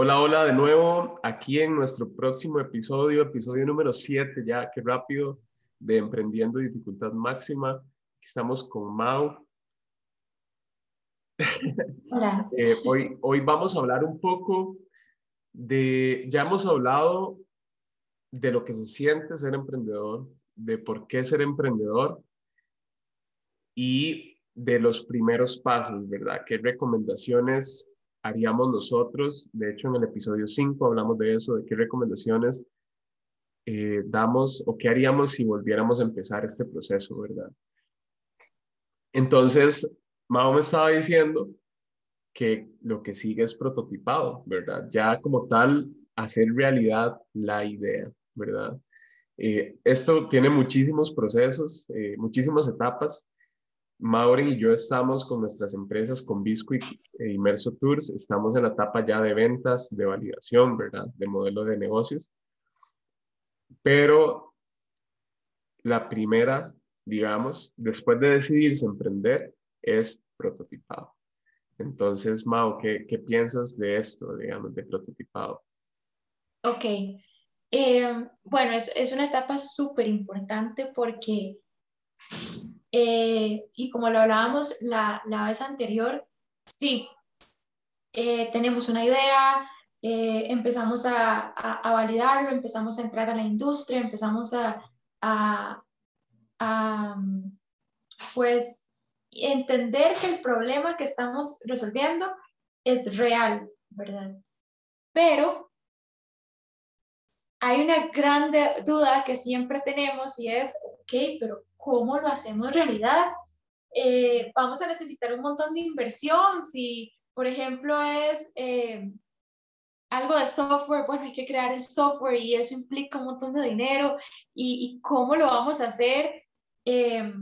Hola, hola de nuevo, aquí en nuestro próximo episodio, episodio número 7, ya qué rápido, de Emprendiendo Dificultad Máxima. Estamos con Mau. Hola. Eh, hoy, hoy vamos a hablar un poco de, ya hemos hablado de lo que se siente ser emprendedor, de por qué ser emprendedor y de los primeros pasos, ¿verdad? ¿Qué recomendaciones haríamos nosotros? De hecho, en el episodio 5 hablamos de eso, de qué recomendaciones eh, damos o qué haríamos si volviéramos a empezar este proceso, ¿verdad? Entonces, Mao me estaba diciendo que lo que sigue es prototipado, ¿verdad? Ya como tal, hacer realidad la idea, ¿verdad? Eh, esto tiene muchísimos procesos, eh, muchísimas etapas Maureen y yo estamos con nuestras empresas, con Biscuit e Inmerso Tours, estamos en la etapa ya de ventas, de validación, ¿verdad? De modelo de negocios. Pero la primera, digamos, después de decidirse emprender, es prototipado. Entonces, ¿qué, qué piensas de esto, digamos, de prototipado? Ok. Eh, bueno, es, es una etapa súper importante porque eh, y como lo hablábamos la, la vez anterior, sí, eh, tenemos una idea, eh, empezamos a, a, validarlo, empezamos a entrar a la industria, empezamos a, a, a, pues entender que el problema que estamos resolviendo es real, ¿verdad? Pero hay una gran duda que siempre tenemos y es, ok, pero ¿cómo lo hacemos realidad? Eh, vamos a necesitar un montón de inversión. Si, por ejemplo, es eh, algo de software, bueno, hay que crear el software y eso implica un montón de dinero. ¿Y, cómo lo vamos a hacer? Eh,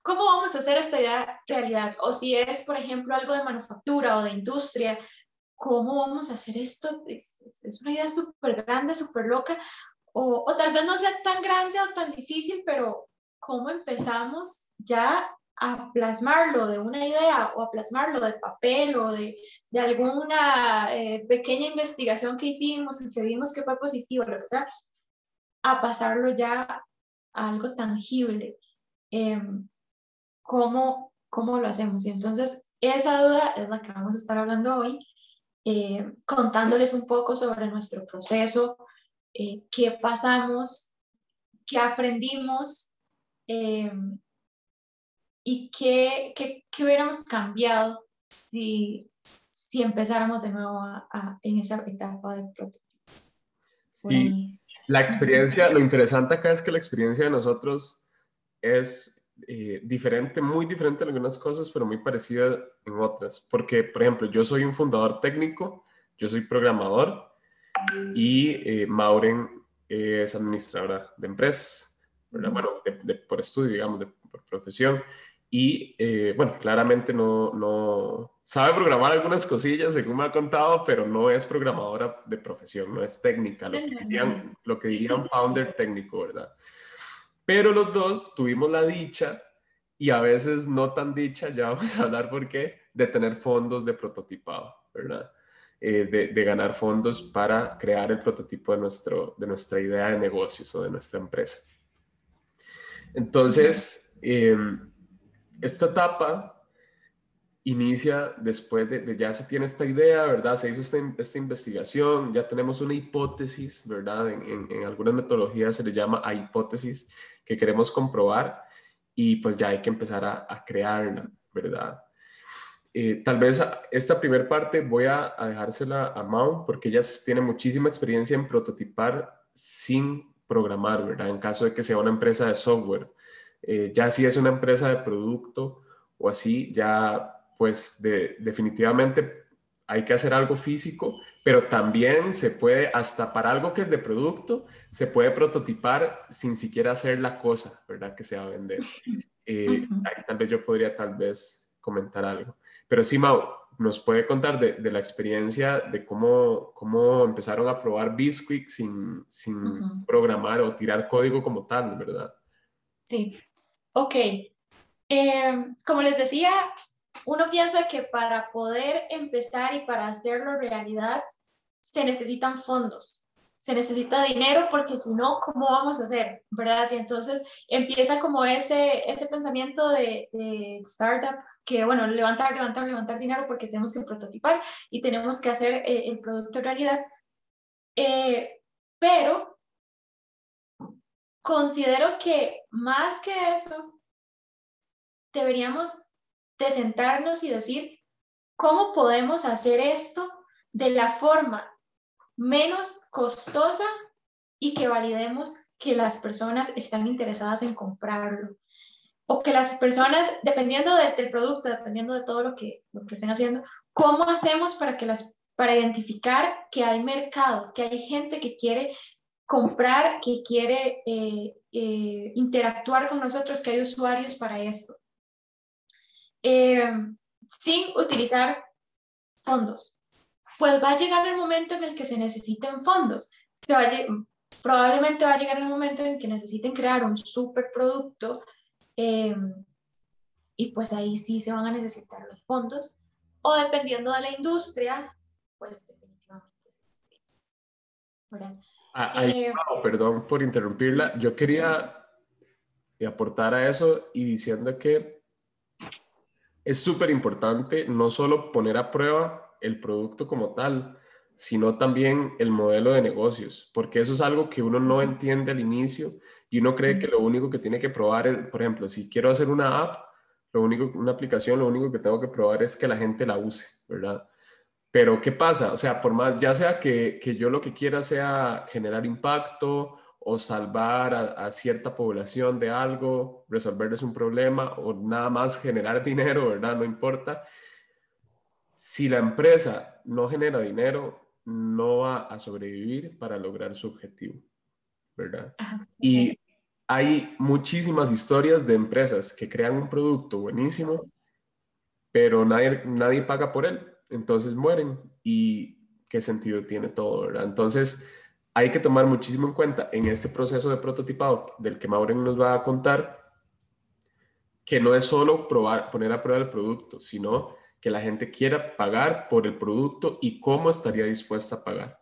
¿Cómo vamos a hacer esta realidad? O si es, por ejemplo, algo de manufactura o de industria, ¿cómo vamos a hacer esto? Es, es una idea súper grande, súper loca, o, o, tal vez no sea tan grande o tan difícil, pero ¿cómo empezamos ya a plasmarlo de una idea o a plasmarlo de papel o de, de alguna eh, pequeña investigación que hicimos y que vimos que fue positivo, lo que sea, a pasarlo ya a algo tangible? Eh, ¿cómo, ¿Cómo lo hacemos? Y entonces, esa duda es la que vamos a estar hablando hoy eh, contándoles un poco sobre nuestro proceso, eh, qué pasamos, qué aprendimos eh, y qué, qué, qué, hubiéramos cambiado si, si empezáramos de nuevo a, en esa etapa de prototipo. Y la experiencia, lo interesante acá es que la experiencia de nosotros es eh, diferente, muy diferente en algunas cosas, pero muy parecida en otras. Porque, por ejemplo, yo soy un fundador técnico, yo soy programador y eh, Mauren es administradora de empresas, bueno, por estudio, digamos, por profesión. Y eh, bueno, claramente no, no sabe programar algunas cosillas, según me ha contado, pero no es programadora de profesión, no es técnica, lo que dirían, lo que dirían founder técnico, ¿verdad? Pero los dos tuvimos la dicha y a veces no tan dicha, ya vamos a hablar por qué, de tener fondos de prototipado, ¿verdad? Eh, de, ganar fondos para crear el prototipo de, nuestro, de nuestra idea de negocios o de nuestra empresa. Entonces, em, esta etapa inicia después de, ya se tiene esta idea, ¿verdad? Se hizo esta, esta investigación, ya tenemos una hipótesis, ¿verdad? En, en, algunas metodologías se le llama a hipótesis que queremos comprobar y pues ya hay que empezar a, a crearla, ¿verdad? Eh, tal vez esta primera parte voy a, dejársela a Mau porque ella tiene muchísima experiencia en prototipar sin programar, ¿verdad? En caso de que sea una empresa de software. Eh, ya si es una empresa de producto o así, ya pues de, definitivamente hay que hacer algo físico pero también se puede, hasta para algo que es de producto, se puede prototipar sin siquiera hacer la cosa, ¿verdad? Que se va a vender. Eh, ahí tal vez yo podría tal vez comentar algo. Pero sí, Mau, nos puede contar de, de la experiencia de cómo, cómo empezaron a probar Bisquick sin, sin programar o tirar código como tal, ¿verdad? Sí, ok. Eh, como les decía, uno piensa que para poder empezar y para hacerlo realidad se necesitan fondos, se necesita dinero porque si no, ¿cómo vamos a hacer? ¿Verdad? Entonces empieza como ese, ese pensamiento de, de startup que, bueno, levantar, levantar, levantar dinero porque tenemos que prototipar y tenemos que hacer eh, el producto realidad. Eh, pero considero que más que eso, deberíamos de sentarnos y decir, ¿cómo podemos hacer esto de la forma menos costosa y que validemos que las personas están interesadas en comprarlo? O que las personas, dependiendo del producto, dependiendo de todo lo que, lo que estén haciendo, ¿cómo hacemos para, que las, para identificar que hay mercado, que hay gente que quiere comprar, que quiere eh, eh, interactuar con nosotros, que hay usuarios para esto? Eh, sin utilizar fondos. Pues va a llegar el momento en el que se necesiten fondos. Se va probablemente va a llegar el momento en que necesiten crear un superproducto eh, y pues ahí sí se van a necesitar los fondos. O dependiendo de la industria, pues definitivamente sí. Ah, eh, perdón por interrumpirla. Yo quería aportar a eso y diciendo que es súper importante no solo poner a prueba el producto como tal, sino también el modelo de negocios, porque eso es algo que uno no entiende al inicio y uno cree que lo único que tiene que probar es, por ejemplo, si quiero hacer una app, lo único, una aplicación, lo único que tengo que probar es que la gente la use, ¿verdad? Pero ¿qué pasa? O sea, por más, ya sea que, que yo lo que quiera sea generar impacto o salvar a, cierta población de algo, resolverles un problema o nada más generar dinero, ¿verdad? No importa. Si la empresa no genera dinero, no va a sobrevivir para lograr su objetivo, ¿verdad? Y hay muchísimas historias de empresas que crean un producto buenísimo, pero nadie, nadie paga por él, entonces mueren. ¿Y qué sentido tiene todo, verdad? Entonces, hay que tomar muchísimo en cuenta en este proceso de prototipado del que Maureen nos va a contar, que no es solo probar, poner a prueba el producto, sino que la gente quiera pagar por el producto y cómo estaría dispuesta a pagar,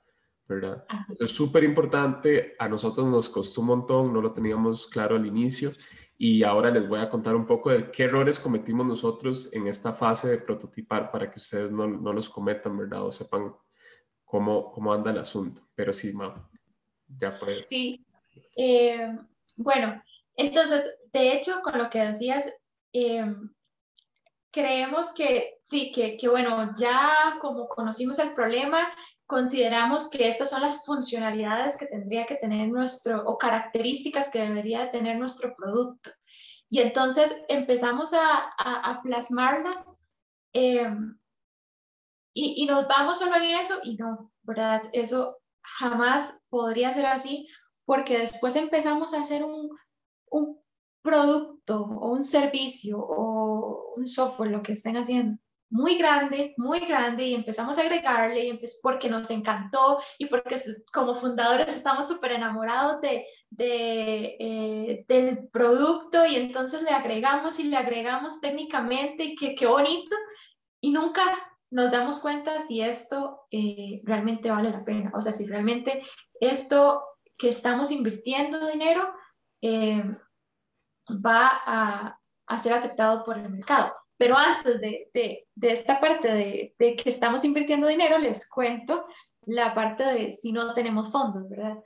¿verdad? Es súper importante, a nosotros nos costó un montón, no lo teníamos claro al inicio y ahora les voy a contar un poco de qué errores cometimos nosotros en esta fase de prototipar para que ustedes no, no los cometan, ¿verdad? O sepan cómo, cómo anda el asunto. Pero sí, ma, ya puedes. Sí. Eh, bueno, entonces, de hecho, con lo que decías, eh, creemos que sí, que, que, bueno, ya como conocimos el problema, consideramos que estas son las funcionalidades que tendría que tener nuestro, o características que debería tener nuestro producto. Y entonces empezamos a, a, plasmarlas eh, y, nos vamos solo en eso y no, ¿verdad? Eso jamás podría ser así porque después empezamos a hacer un, un producto o un servicio o un software, lo que estén haciendo, muy grande, muy grande y empezamos a agregarle y porque nos encantó y porque como fundadores estamos súper enamorados de, de eh, del producto y entonces le agregamos y le agregamos técnicamente y qué bonito y nunca nos damos cuenta si esto eh, realmente vale la pena, o sea, si realmente esto que estamos invirtiendo dinero eh, va a, ser aceptado por el mercado. Pero antes de, esta parte de, que estamos invirtiendo dinero, les cuento la parte de si no tenemos fondos, ¿verdad?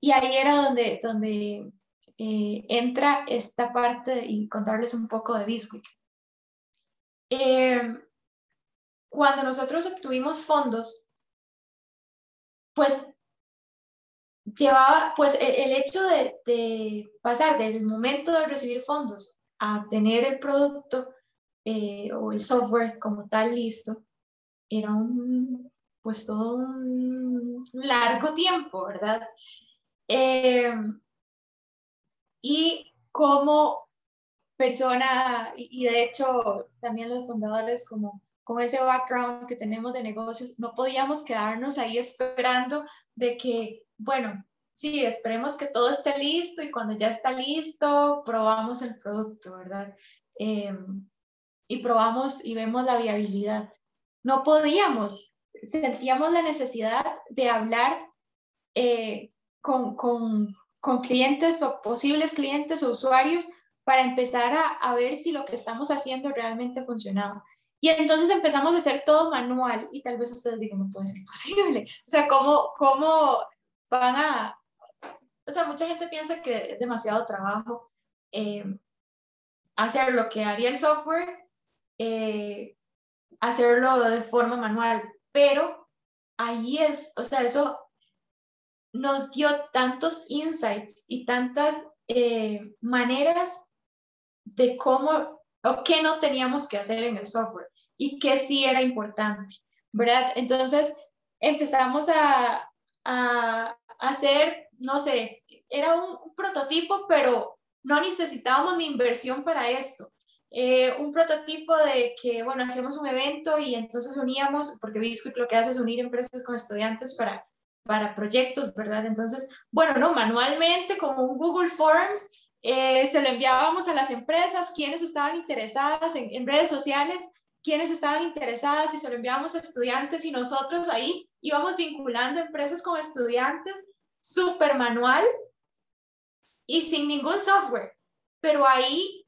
Y ahí era donde, donde eh, entra esta parte y contarles un poco de Bisquick. Eh, cuando nosotros obtuvimos fondos, pues llevaba, pues e, el hecho de, pasar del momento de recibir fondos a tener el producto eh, o el software como tal listo, era un, pues todo un largo tiempo, ¿verdad? Eh, y como persona, y de hecho también los fundadores como con ese background que tenemos de negocios, no podíamos quedarnos ahí esperando de que, bueno, sí, esperemos que todo esté listo y cuando ya está listo, probamos el producto, ¿verdad? Em, y probamos y vemos la viabilidad. No podíamos sentíamos la necesidad de hablar eh, con, con, con, clientes o posibles clientes o usuarios para empezar a, a, ver si lo que estamos haciendo realmente funcionaba. Y entonces empezamos a hacer todo manual y tal vez ustedes digan, no puede ser posible. O sea, ¿cómo, cómo van a... O sea, mucha gente piensa que es demasiado trabajo eh, hacer lo que haría el software, eh, hacerlo de forma manual, pero ahí es, o sea, eso nos dio tantos insights y tantas eh, maneras de cómo o qué no teníamos que hacer en el software y qué sí era importante, ¿verdad? Entonces empezamos a, a hacer, no sé, era un, prototipo, pero no necesitábamos ni inversión para esto. Eh, un prototipo de que, bueno, hacíamos un evento y entonces uníamos, porque Biscuit lo que hace es unir empresas con estudiantes para, para proyectos, ¿verdad? Entonces, bueno, no, manualmente, como un Google Forms, eh, se lo enviábamos a las empresas, quienes estaban interesadas en, redes sociales, quienes estaban interesadas y se lo enviábamos a estudiantes y nosotros ahí íbamos vinculando empresas con estudiantes, súper manual y sin ningún software. Pero ahí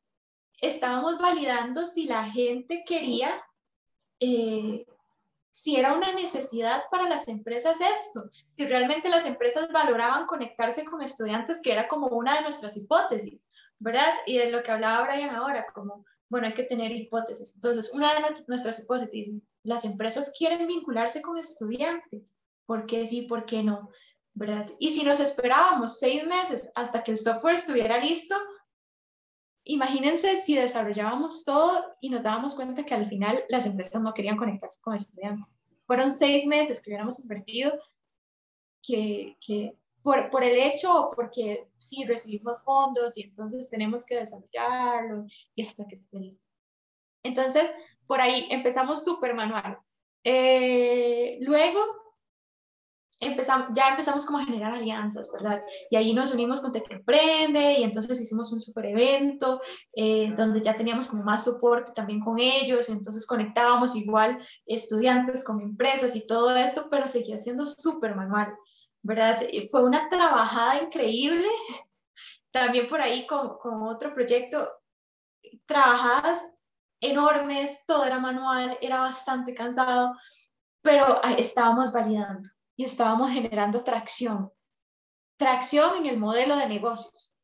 estábamos validando si la gente quería eh, si era una necesidad para las empresas esto, si realmente las empresas valoraban conectarse con estudiantes, que era como una de nuestras hipótesis, ¿verdad? Y de lo que hablaba Brian ahora, como, bueno, hay que tener hipótesis. Entonces, una de nuestras hipótesis, las empresas quieren vincularse con estudiantes, ¿por qué sí, por qué no? ¿verdad? Y si nos esperábamos seis meses hasta que el software estuviera listo, imagínense si desarrollábamos todo y nos dábamos cuenta que al final las empresas no querían conectarse con estudiantes. Fueron seis meses que hubiéramos invertido que, que por, por, el hecho porque sí recibimos fondos y entonces tenemos que desarrollarlo y hasta que esté listo. Entonces, por ahí empezamos súper manual. Eh, luego empezamos, ya empezamos como a generar alianzas, ¿verdad? Y ahí nos unimos con Tech Emprende y entonces hicimos un super evento eh, donde ya teníamos como más soporte también con ellos, entonces conectábamos igual estudiantes con empresas y todo esto, pero seguía siendo súper manual, ¿verdad? Y fue una trabajada increíble, también por ahí con, con otro proyecto, trabajadas enormes, todo era manual, era bastante cansado, pero estábamos validando y estábamos generando tracción. Tracción en el modelo de negocios.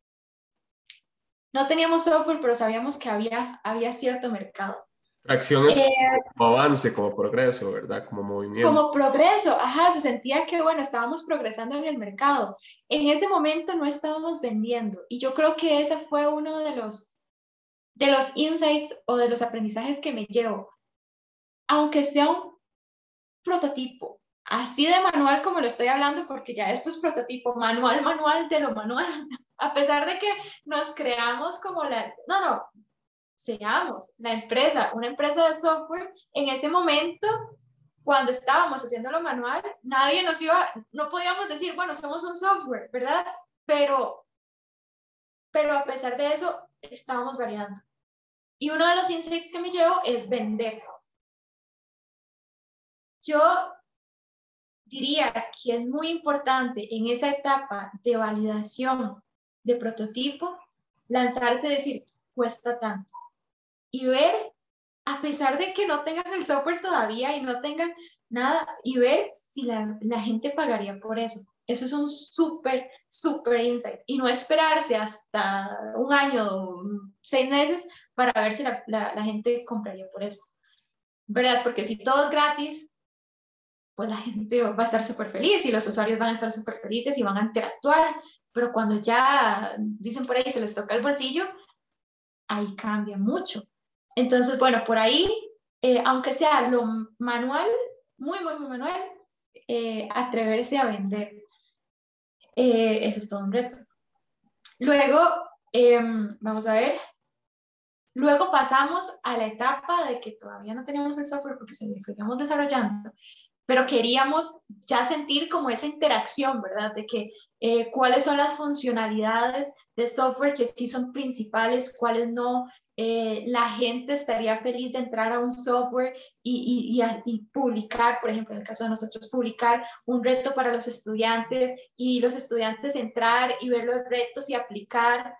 No teníamos software, pero sabíamos que había, había cierto mercado. Tracción es eh, como avance, como progreso, ¿verdad? Como movimiento. Como progreso, ajá, se sentía que, bueno, estábamos progresando en el mercado. En ese momento no estábamos vendiendo y yo creo que ese fue uno de los, de los insights o de los aprendizajes que me llevo. Aunque sea un prototipo, así de manual como lo estoy hablando, porque ya esto es prototipo, manual, manual de lo manual, a pesar de que nos creamos como la, no, no, seamos la empresa, una empresa de software, en ese momento, cuando estábamos haciendo lo manual, nadie nos iba, no podíamos decir, bueno, somos un software, ¿verdad? Pero, pero a pesar de eso, estábamos variando. Y uno de los insights que me llevo es vender. Yo diría que es muy importante en esa etapa de validación de prototipo lanzarse y decir, cuesta tanto. Y ver, a pesar de que no tengan el software todavía y no tengan nada, y ver si la, gente pagaría por eso. Eso es un súper, súper insight. Y no esperarse hasta un año, seis meses, para ver si la, la gente compraría por eso. ¿Verdad? Porque si todo es gratis, pues la gente va a estar súper feliz y los usuarios van a estar súper felices y van a interactuar, pero cuando ya dicen por ahí se les toca el bolsillo, ahí cambia mucho. Entonces, bueno, por ahí, eh, aunque sea lo manual, muy, muy, muy manual, eh, atreverse a vender. Eh, eso es todo un reto. Luego, em, vamos a ver, luego pasamos a la etapa de que todavía no teníamos el software porque seguíamos desarrollando pero queríamos ya sentir como esa interacción, ¿verdad? De que eh, cuáles son las funcionalidades de software que sí son principales, cuáles no. Eh, la gente estaría feliz de entrar a un software y, y, publicar, por ejemplo, en el caso de nosotros, publicar un reto para los estudiantes y los estudiantes entrar y ver los retos y aplicar.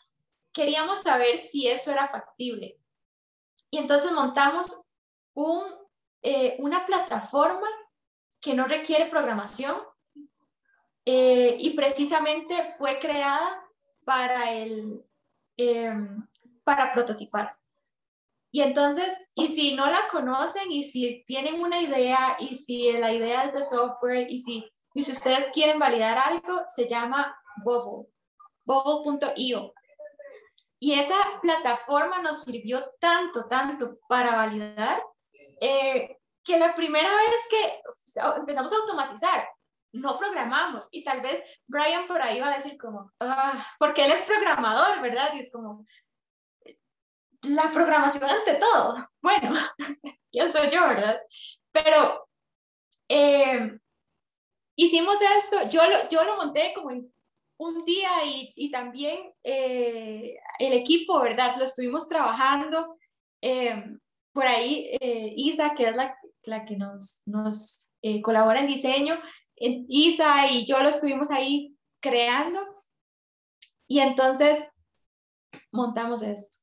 Queríamos saber si eso era factible. Y entonces montamos un, eh, una plataforma que no requiere programación eh, y precisamente fue creada para, el, em, para prototipar. Y entonces, y si no la conocen y si tienen una idea y si la idea es de software y si, y si ustedes quieren validar algo, se llama Bubble, bubble.io. Y esa plataforma nos sirvió tanto, tanto para validar eh, que la primera vez que empezamos a automatizar, no programamos. Y tal vez Brian por ahí va a decir como, ah, porque él es programador, ¿verdad? Y es como, la programación ante todo. Bueno, ¿quién soy yo, verdad? Pero eh, hicimos esto, yo lo, yo lo monté como en un día y, y también eh, el equipo, ¿verdad? Lo estuvimos trabajando. Eh, por ahí, Isa, que es la, la que nos, nos colabora en diseño, Isa y yo lo estuvimos ahí creando y entonces montamos esto.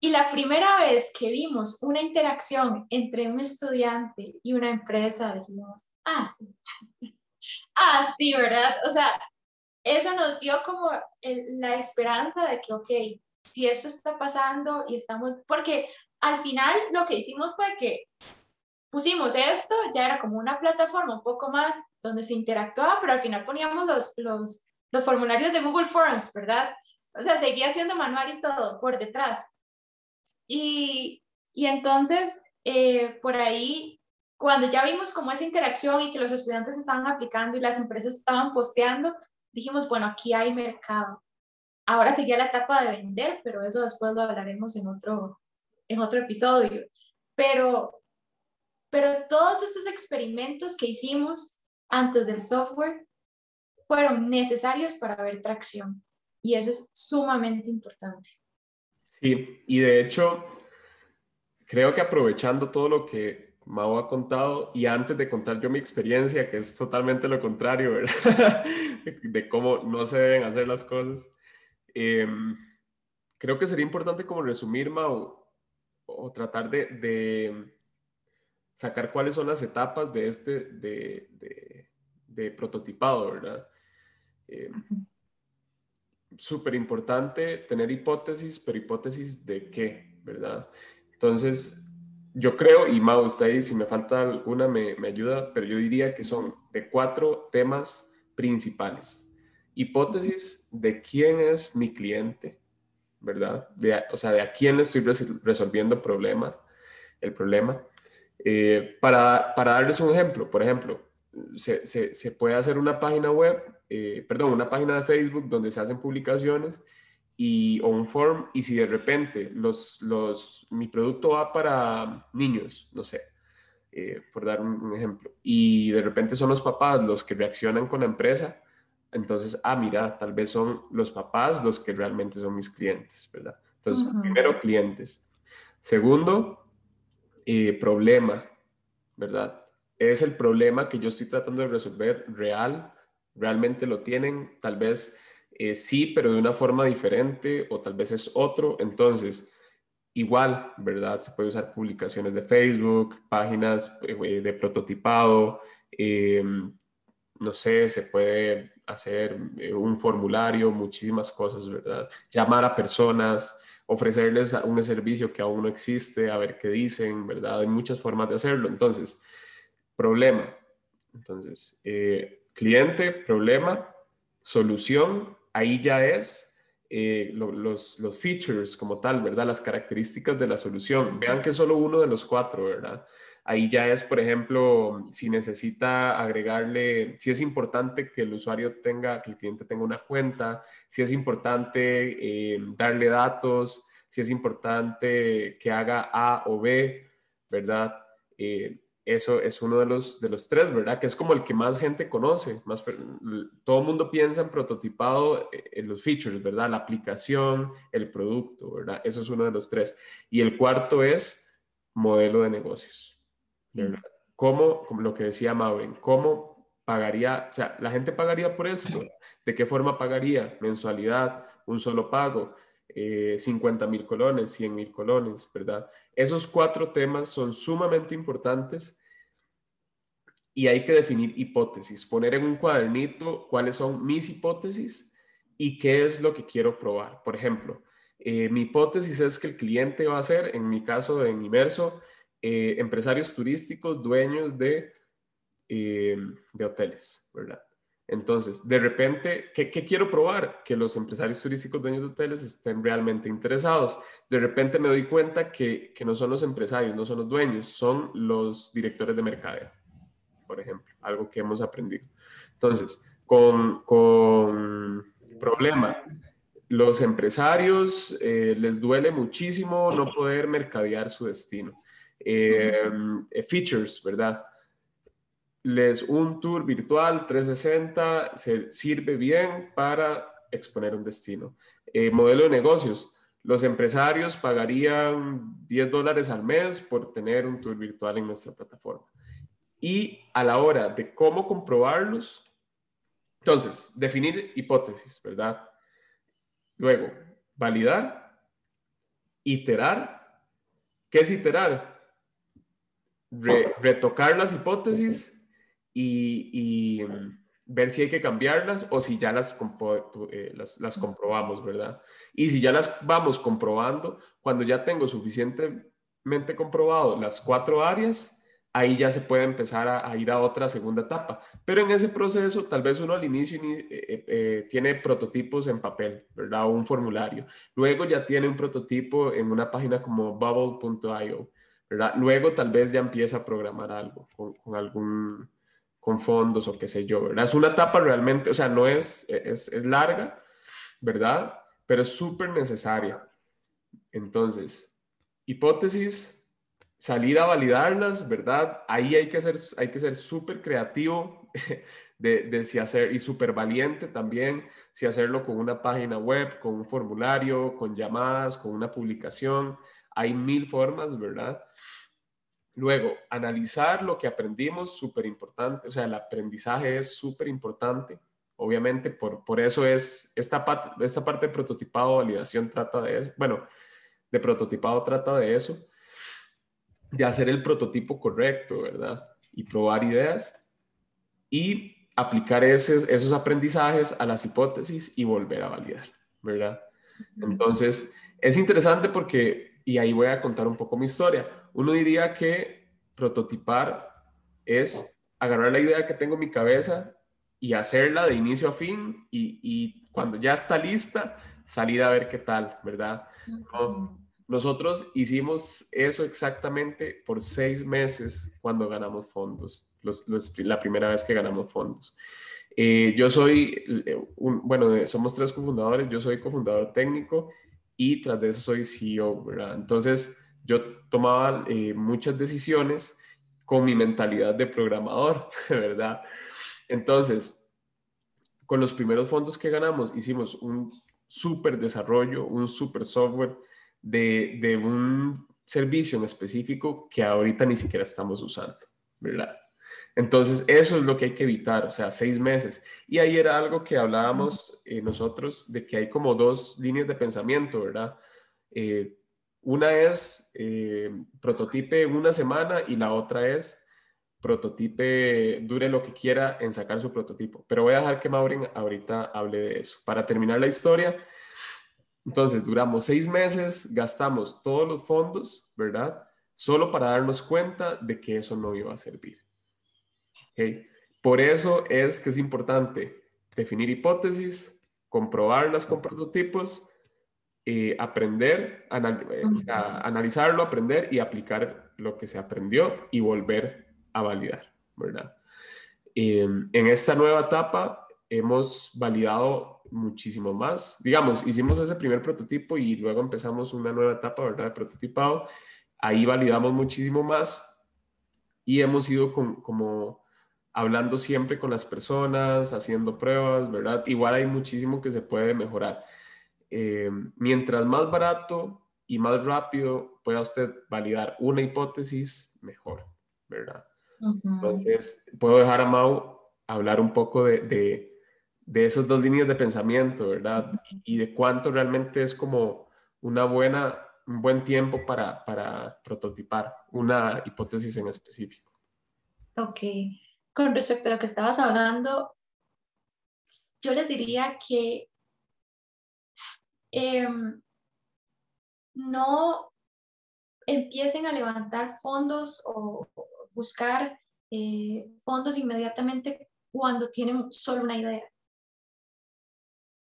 Y la primera vez que vimos una interacción entre un estudiante y una empresa, dijimos, ah, sí, ah, sí, ¿verdad? O sea, eso nos dio como la esperanza de que, ok, si esto está pasando y estamos, porque al final lo que hicimos fue que pusimos esto, ya era como una plataforma un poco más donde se interactuaba, pero al final poníamos los, los, los formularios de Google Forms, ¿verdad? O sea, seguía siendo manual y todo por detrás. Y, y entonces, eh, por ahí, cuando ya vimos como esa interacción y que los estudiantes estaban aplicando y las empresas estaban posteando, dijimos, bueno, aquí hay mercado. Ahora seguía la etapa de vender, pero eso después lo hablaremos en otro, en otro episodio. Pero pero todos estos experimentos que hicimos antes del software fueron necesarios para ver tracción y eso es sumamente importante. Sí, y de hecho, creo que aprovechando todo lo que Mao ha contado y antes de contar yo mi experiencia, que es totalmente lo contrario, ¿verdad? de cómo no se deben hacer las cosas, em, creo que sería importante como resumir, Mao, o tratar de sacar cuáles son las etapas de este, de, de, prototipado, ¿verdad? Eh, Súper importante tener hipótesis, pero hipótesis de qué, ¿verdad? Entonces, yo creo, y Mau, usted si me falta alguna me, me ayuda, pero yo diría que son de cuatro temas principales. Hipótesis de quién es mi cliente, ¿verdad? De, o sea, de a quién le estoy resolviendo problema, el problema. Eh, para, para, darles un ejemplo, por ejemplo, se, se, puede hacer una página web, eh, perdón, una página de Facebook donde se hacen publicaciones y, o un form y si de repente los, los, mi producto va para niños, no sé, eh, por dar un, ejemplo, y de repente son los papás los que reaccionan con la empresa, entonces, ah, mira, tal vez son los papás los que realmente son mis clientes, ¿verdad? Entonces, primero, clientes. Segundo, eh, problema, ¿verdad? Es el problema que yo estoy tratando de resolver real, realmente lo tienen, tal vez eh, sí, pero de una forma diferente o tal vez es otro. Entonces, igual, ¿verdad? Se puede usar publicaciones de Facebook, páginas eh, de prototipado, no sé, se puede hacer un formulario, muchísimas cosas, ¿verdad? Llamar a personas, ofrecerles un servicio que aún no existe, a ver qué dicen, ¿verdad? Hay muchas formas de hacerlo. Entonces, problema. Entonces, eh, cliente, problema, solución, ahí ya es eh, los, los features como tal, ¿verdad? Las características de la solución. Vean que solo uno de los cuatro, ¿verdad? Ahí ya es, por ejemplo, si necesita agregarle, si es importante que el usuario tenga, que el cliente tenga una cuenta, si es importante eh, darle datos, si es importante que haga A o B, ¿verdad? Eh, eso es uno de los, de los tres, ¿verdad? Que es como el que más gente conoce. Más, todo el mundo piensa en prototipado, eh, en los features, ¿verdad? La aplicación, el producto, ¿verdad? Eso es uno de los tres. Y el cuarto es modelo de negocios. ¿verdad? ¿Cómo, como lo que decía Maureen, cómo pagaría, o sea, la gente pagaría por esto? ¿De qué forma pagaría? Mensualidad, un solo pago, 50 eh, mil colones, 100 mil colones, ¿verdad? Esos cuatro temas son sumamente importantes y hay que definir hipótesis, poner en un cuadernito cuáles son mis hipótesis y qué es lo que quiero probar. Por ejemplo, eh, mi hipótesis es que el cliente va a ser, en mi caso en Inmerso, eh, empresarios turísticos, dueños de, eh, de hoteles, ¿verdad? Entonces, de repente, ¿qué, quiero probar? Que los empresarios turísticos dueños de hoteles estén realmente interesados. De repente me doy cuenta que, no son los empresarios, no son los dueños, son los directores de mercadeo, por ejemplo, algo que hemos aprendido. Entonces, con, con problema, los empresarios eh, les duele muchísimo no poder mercadear su destino. Eh, features, ¿verdad? Les un tour virtual 360 se sirve bien para exponer un destino. Eh, modelo de negocios. Los empresarios pagarían 10 dólares al mes por tener un tour virtual en nuestra plataforma. Y a la hora de cómo comprobarlos, entonces, definir hipótesis, ¿verdad? Luego, validar, iterar. ¿Qué es iterar? retocar las hipótesis y, mm, ver si hay que cambiarlas o si ya las, eh, las, las, comprobamos, ¿verdad? Y si ya las vamos comprobando, cuando ya tengo suficientemente comprobado las cuatro áreas, ahí ya se puede empezar a, ir a otra segunda etapa. Pero en ese proceso, tal vez uno al inicio eh, eh, tiene prototipos en papel, ¿verdad? O un formulario. Luego ya tiene un prototipo en una página como bubble.io, ¿verdad? Luego tal vez ya empieza a programar algo con algún con fondos o qué sé yo, ¿verdad? Es una etapa realmente, o sea, no es, es, es larga, ¿verdad? Pero es súper necesaria. Entonces, hipótesis, salir a validarlas, ¿verdad? Ahí hay que ser, hay que ser súper creativo de, si hacer, y súper valiente también, si hacerlo con una página web, con un formulario, con llamadas, con una publicación. Hay mil formas, ¿verdad? Luego, analizar lo que aprendimos, súper importante, o sea, el aprendizaje es súper importante, obviamente, por, por eso es, esta, parte, esta parte de prototipado, validación trata de eso, bueno, de prototipado trata de eso, de hacer el prototipo correcto, ¿verdad? Y probar ideas y aplicar esos, esos aprendizajes a las hipótesis y volver a validar, ¿verdad? Entonces, es interesante porque, y ahí voy a contar un poco mi historia, uno diría que prototipar es agarrar la idea que tengo en mi cabeza y hacerla de inicio a fin y, cuando ya está lista, salir a ver qué tal, ¿verdad? Nosotros hicimos eso exactamente por seis meses cuando ganamos fondos, la primera vez que ganamos fondos. Eh, yo soy, bueno, somos tres cofundadores, yo soy cofundador técnico y tras de eso soy CEO, ¿verdad? Entonces, yo tomaba eh, muchas decisiones con mi mentalidad de programador, ¿verdad? Entonces, con los primeros fondos que ganamos, hicimos un súper desarrollo, un súper software de, de, un servicio en específico que ahorita ni siquiera estamos usando, ¿verdad? Entonces, eso es lo que hay que evitar, o sea, seis meses. Y ahí era algo que hablábamos eh, nosotros de que hay como dos líneas de pensamiento, ¿verdad? Eh, una es eh, prototipe una semana y la otra es prototipe dure lo que quiera en sacar su prototipo. Pero voy a dejar que Maureen ahorita hable de eso. Para terminar la historia, entonces duramos seis meses, gastamos todos los fondos, ¿verdad? Solo para darnos cuenta de que eso no iba a servir. Por eso es que es importante definir hipótesis, comprobarlas con prototipos eh, aprender, eh, analizarlo, aprender y aplicar lo que se aprendió y volver a validar, ¿verdad? Em, en esta nueva etapa hemos validado muchísimo más. Digamos, hicimos ese primer prototipo y luego empezamos una nueva etapa, ¿verdad? De prototipado. Ahí validamos muchísimo más y hemos ido como hablando siempre con las personas, haciendo pruebas, ¿verdad? Igual hay muchísimo que se puede mejorar. Eh, mientras más barato y más rápido pueda usted validar una hipótesis, mejor, ¿verdad? Entonces, puedo dejar a Mau hablar un poco de, de, de esas dos líneas de pensamiento, ¿verdad? Y de cuánto realmente es como una buena, un buen tiempo para, para prototipar una hipótesis en específico. Ok. Con respecto a lo que estabas hablando, yo les diría que em, no empiecen a levantar fondos o buscar eh, fondos inmediatamente cuando tienen solo una idea.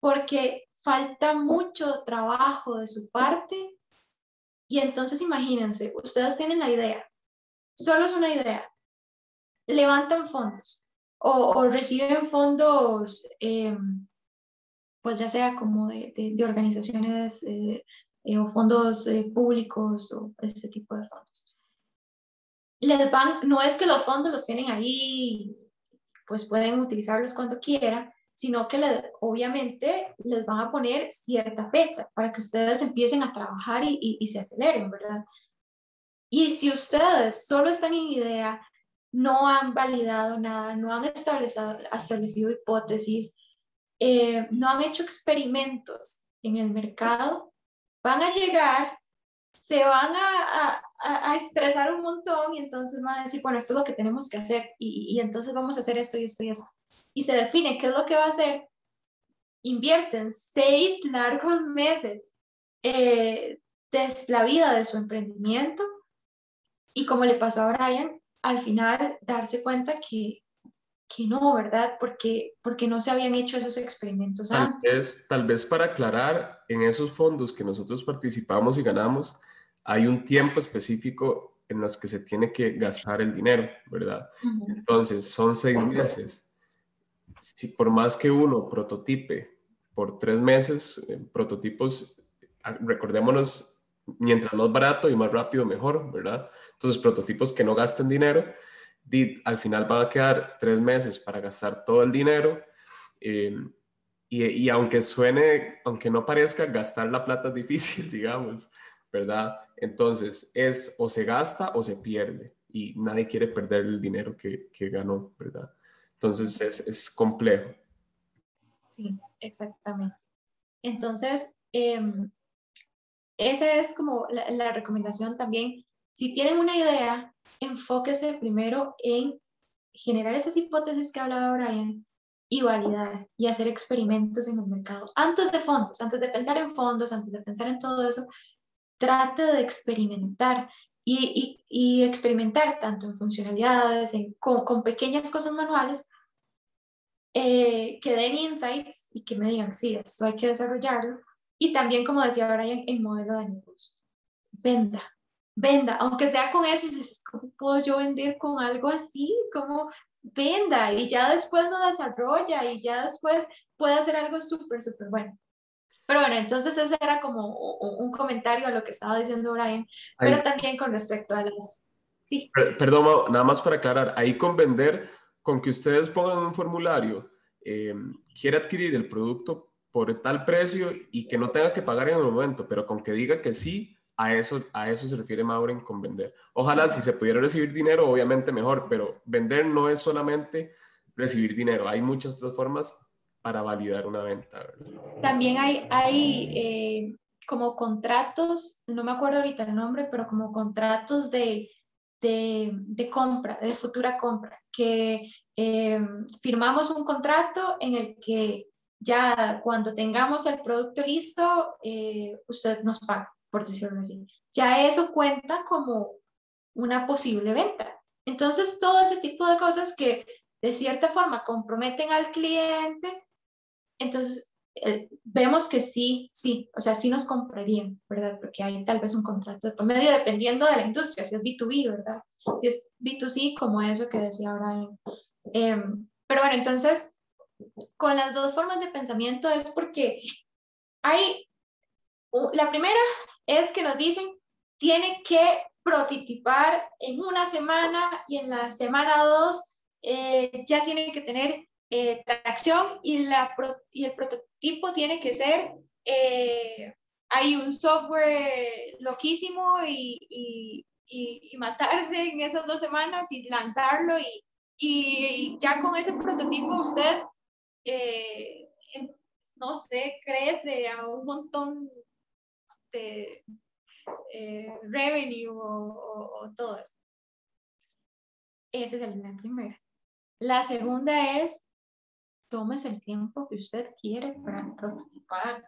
Porque falta mucho trabajo de su parte y entonces imagínense, ustedes tienen la idea, solo es una idea, levantan fondos o, reciben fondos, em, pues ya sea como de, organizaciones eh, eh, o fondos públicos o este tipo de fondos les van, no es que los fondos los tienen ahí, pues pueden utilizarlos cuando quiera, sino que obviamente les van a poner cierta fecha para que ustedes empiecen a trabajar y, y, se aceleren, ¿verdad? Y si ustedes solo están en idea, no han validado nada, no han establecido, hipótesis, eh, no han hecho experimentos en el mercado, van a llegar se van a, estresar un montón y entonces van a decir, bueno, esto es lo que tenemos que hacer y, y, entonces vamos a hacer esto y esto y esto. Y se define qué es lo que va a hacer. Invierten seis largos meses eh, de la vida de su emprendimiento y como le pasó a Brian, al final darse cuenta que, que no, ¿verdad? Porque, porque no se habían hecho esos experimentos tal antes. Vez, tal vez para aclarar, en esos fondos que nosotros participamos y ganamos, hay un tiempo específico en los que se tiene que gastar el dinero, ¿verdad? Entonces, son seis meses. Si por más que uno prototipe por tres meses, eh, prototipos, ah, recordémonos, mientras más barato y más rápido, mejor, ¿verdad? Entonces, prototipos que no gasten dinero, al final van a quedar tres meses para gastar todo el dinero. Eh, y, y, aunque suene, aunque no parezca, gastar la plata es difícil, digamos. ¿verdad? Entonces, es o se gasta o se pierde y nadie quiere perder el dinero que, que ganó, ¿verdad? Entonces, es, es, complejo. Sí, exactamente. Entonces, eh, esa es como la, recomendación también. Si tienen una idea, enfóquese primero en generar esas hipótesis que hablaba Brian y validar y hacer experimentos en el mercado antes de fondos, antes de pensar en fondos, antes de pensar en todo eso, trate de experimentar y, y, experimentar tanto en funcionalidades, en, con, pequeñas cosas manuales, eh, que den insights y que me digan, sí, esto hay que desarrollarlo. Y también, como decía en el modelo de negocios, venda, venda, aunque sea con eso, ¿cómo puedo yo vender con algo así? ¿Cómo venda? Y ya después lo desarrolla y ya después puede hacer algo súper, súper bueno. Pero bueno, entonces ese era como un comentario a lo que estaba diciendo Brian, pero también con respecto a las... Sí. Perdón, nada más para aclarar, ahí con vender, con que ustedes pongan un formulario, eh, quiere adquirir el producto por tal precio y que no tenga que pagar en el momento, pero con que diga que sí, a eso, a eso se refiere Maureen con vender. Ojalá si se pudiera recibir dinero, obviamente mejor, pero vender no es solamente recibir dinero, hay muchas otras formas para validar una venta. También hay, hay eh, como contratos, no me acuerdo ahorita el nombre, pero como contratos de, de, de compra, de futura compra, que eh, firmamos un contrato en el que ya cuando tengamos el producto listo, eh, usted nos paga, por decirlo así. Ya eso cuenta como una posible venta. Entonces, todo ese tipo de cosas que de cierta forma comprometen al cliente entonces, eh, vemos que sí, sí, o sea, sí nos comprarían, ¿verdad? Porque hay tal vez un contrato de promedio dependiendo de la industria, si es B2B, ¿verdad? Si es B2C, como eso que decía ahora. Eh, pero bueno, entonces, con las dos formas de pensamiento es porque hay, la primera es que nos dicen, tiene que prototipar en una semana y en la semana dos eh, ya tiene que tener eh, tracción y, la y el prototipo tiene que ser, eh, hay un software loquísimo y, y, y, matarse en esas dos semanas y lanzarlo y, y ya con ese prototipo usted, no sé, crece a un montón de, eh, revenue o, todo eso. Ese es la primera. La segunda es, tómese el tiempo que usted quiere para prototipar.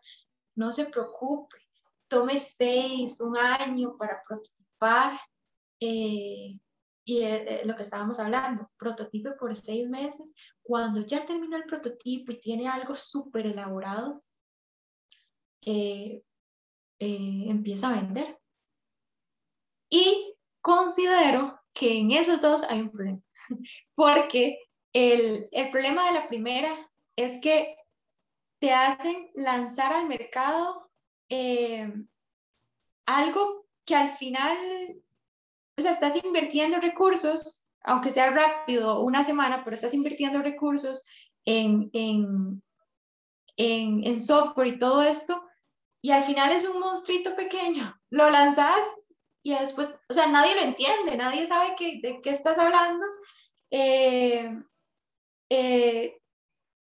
No se preocupe. Tome seis, un año para prototipar. Eh, y eh, lo que estábamos hablando, prototipo por seis meses. Cuando ya terminó el prototipo y tiene algo súper elaborado, empieza a vender. Y considero que en esos dos hay un problema, porque el, el problema de la primera es que te hacen lanzar al mercado eh, algo que al final, o sea, estás invirtiendo recursos, aunque sea rápido, una semana, pero estás invirtiendo recursos en, en, en, en software y todo esto, y al final es un monstruito pequeño. Lo lanzas y después, o sea, nadie lo entiende, nadie sabe qué, de qué estás hablando. Eh, eh,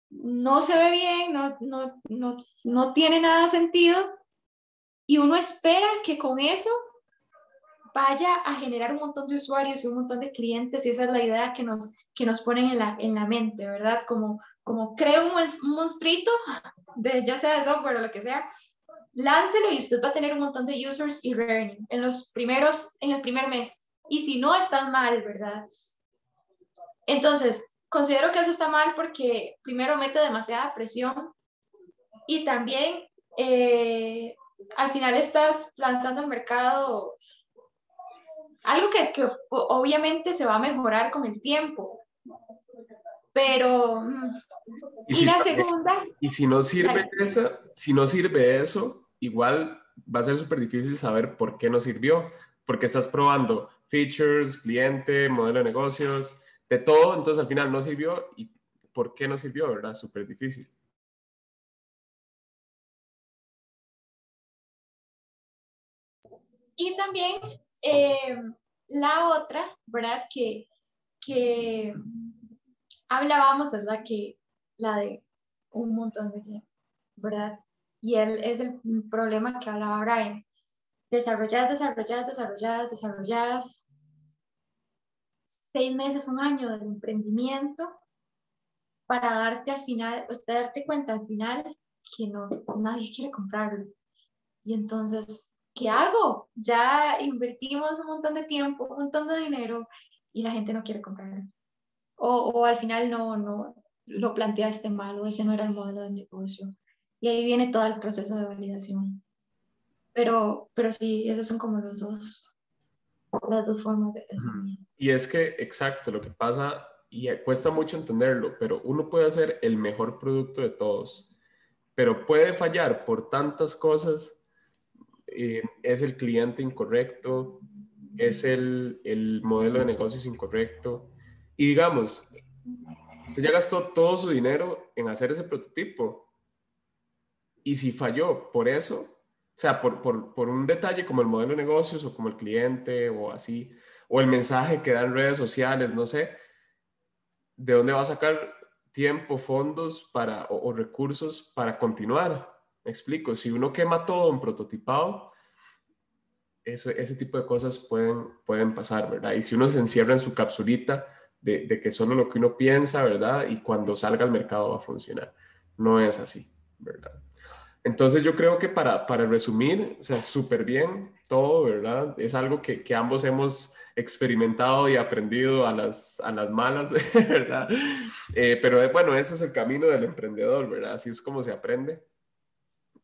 no se ve bien, no, no, no, no tiene nada sentido y uno espera que con eso vaya a generar un montón de usuarios y un montón de clientes y esa es la idea que nos, que nos ponen en la, en la mente, ¿verdad? Como, como creo un, un monstruito, de, ya sea de software o lo que sea, láncelo y usted va a tener un montón de users y revenue en los primeros, en el primer mes. Y si no, está mal, ¿verdad? Entonces, considero que eso está mal porque primero mete demasiada presión y también eh, al final estás lanzando al mercado algo que, que, obviamente se va a mejorar con el tiempo. Pero, mm, y, la segunda... Y si no sirve esa, si no sirve eso, igual va a ser súper difícil saber por qué no sirvió, porque estás probando features, cliente, modelo de negocios, de todo, entonces al final no sirvió y por qué no sirvió, ¿verdad? Súper difícil. Y también eh, la otra, ¿verdad? Que, que hablábamos, ¿verdad? Que la de un montón de tiempo, ¿verdad? Y él es el problema que hablaba Brian. Desarrolladas, desarrolladas, desarrolladas, desarrolladas. Seis meses, un año del emprendimiento para darte al final, usted darte cuenta al final que no, nadie quiere comprarlo. Y entonces, ¿qué hago? Ya invertimos un montón de tiempo, un montón de dinero y la gente no quiere comprarlo. O, o al final no, no lo planteaste mal o ese no era el modelo de negocio y ahí viene todo el proceso de validación. Pero, pero sí, esas son como los dos, las dos formas de pensamiento. Y es que, exacto, lo que pasa, y cuesta mucho entenderlo, pero uno puede hacer el mejor producto de todos, pero puede fallar por tantas cosas. Eh, es el cliente incorrecto, es el, el modelo de negocios incorrecto. Y digamos, se ya gastó todo su dinero en hacer ese prototipo y si falló por eso, o sea, por, por, por, un detalle como el modelo de negocios o como el cliente o así, o el mensaje que da en redes sociales, no sé, ¿de dónde va a sacar tiempo, fondos para, o, recursos para continuar? Me explico, si uno quema todo en prototipado, ese, tipo de cosas pueden, pueden pasar, ¿verdad? Y si uno se encierra en su capsulita de, que solo lo que uno piensa, ¿verdad? Y cuando salga al mercado va a funcionar. No es así, ¿verdad? Entonces yo creo que para, para resumir, o sea, súper bien todo, ¿verdad? Es algo que, que, ambos hemos experimentado y aprendido a las, a las malas, ¿verdad? Eh, pero bueno, ese es el camino del emprendedor, ¿verdad? Así es como se aprende.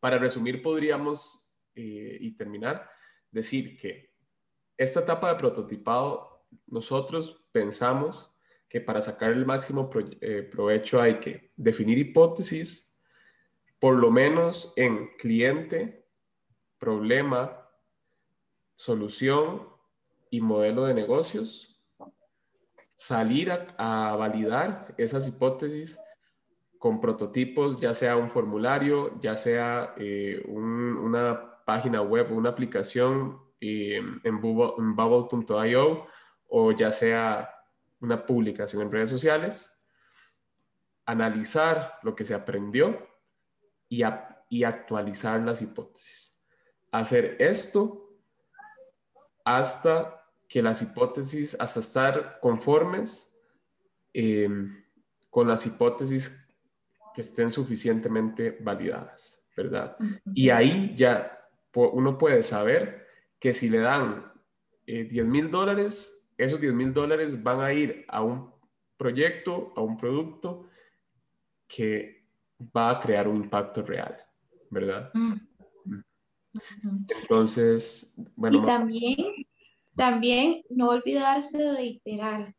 Para resumir, podríamos, eh, y terminar, decir que esta etapa de prototipado, nosotros pensamos que para sacar el máximo provecho hay que definir hipótesis, por lo menos en cliente, problema, solución y modelo de negocios, salir a, validar esas hipótesis con prototipos, ya sea un formulario, ya sea eh, una página web o una aplicación eh, en bubble.io o ya sea una publicación en redes sociales, analizar lo que se aprendió y, actualizar las hipótesis. Hacer esto hasta que las hipótesis, hasta estar conformes eh, con las hipótesis que estén suficientemente validadas, ¿verdad? Y ahí ya uno puede saber que si le dan 10 eh, mil dólares, esos 10 mil dólares van a ir a un proyecto, a un producto que va a crear un impacto real, ¿verdad? Entonces, bueno. Y también, también no olvidarse de iterar.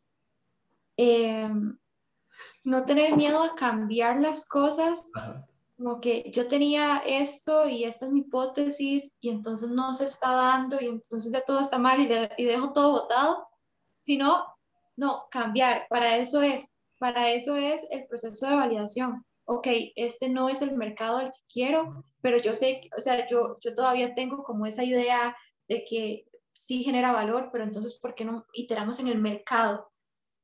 Em, no tener miedo a cambiar las cosas. Como que yo tenía esto y esta es mi hipótesis y entonces no se está dando y entonces ya todo está mal y, y dejo todo botado, sino, no, cambiar. Para eso es, para eso es el proceso de validación ok, este no es el mercado al que quiero, pero yo sé, o sea, yo, yo todavía tengo como esa idea de que sí genera valor, pero entonces, ¿por qué no iteramos en el mercado?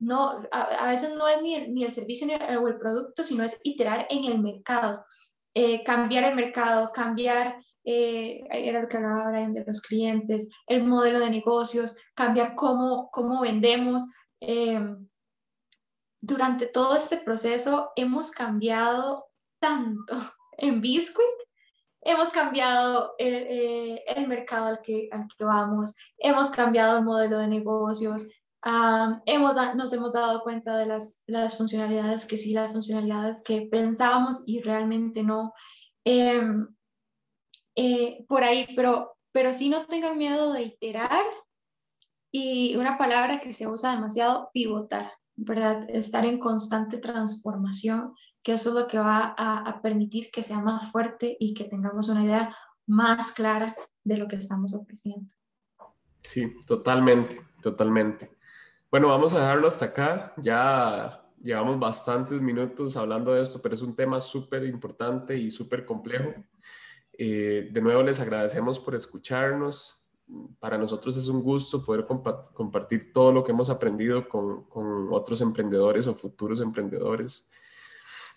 No, a, veces no es ni el, ni el servicio ni el producto, sino es iterar en el mercado, eh, cambiar el mercado, cambiar, eh, era lo que hablaba Brian de los clientes, el modelo de negocios, cambiar cómo, cómo vendemos. Eh, durante todo este proceso hemos cambiado tanto en Biscuit, hemos cambiado el, eh, el mercado al que, al que vamos, hemos cambiado el modelo de negocios, hemos nos hemos dado cuenta de las, las, funcionalidades que sí, las funcionalidades que pensábamos y realmente no. Em, eh, por ahí, pero, pero sí no tengan miedo de iterar y una palabra que se usa demasiado, pivotar. ¿verdad? Estar en constante transformación, que eso es lo que va a, permitir que sea más fuerte y que tengamos una idea más clara de lo que estamos ofreciendo. Sí, totalmente, totalmente. Bueno, vamos a dejarlo hasta acá. Ya llevamos bastantes minutos hablando de esto, pero es un tema súper importante y súper complejo. Eh, de nuevo les agradecemos por escucharnos para nosotros es un gusto poder compartir todo lo que hemos aprendido con, otros emprendedores o futuros emprendedores.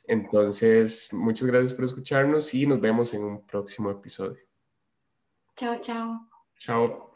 Entonces, muchas gracias por escucharnos y nos vemos en un próximo episodio. Chao, chao. Chao.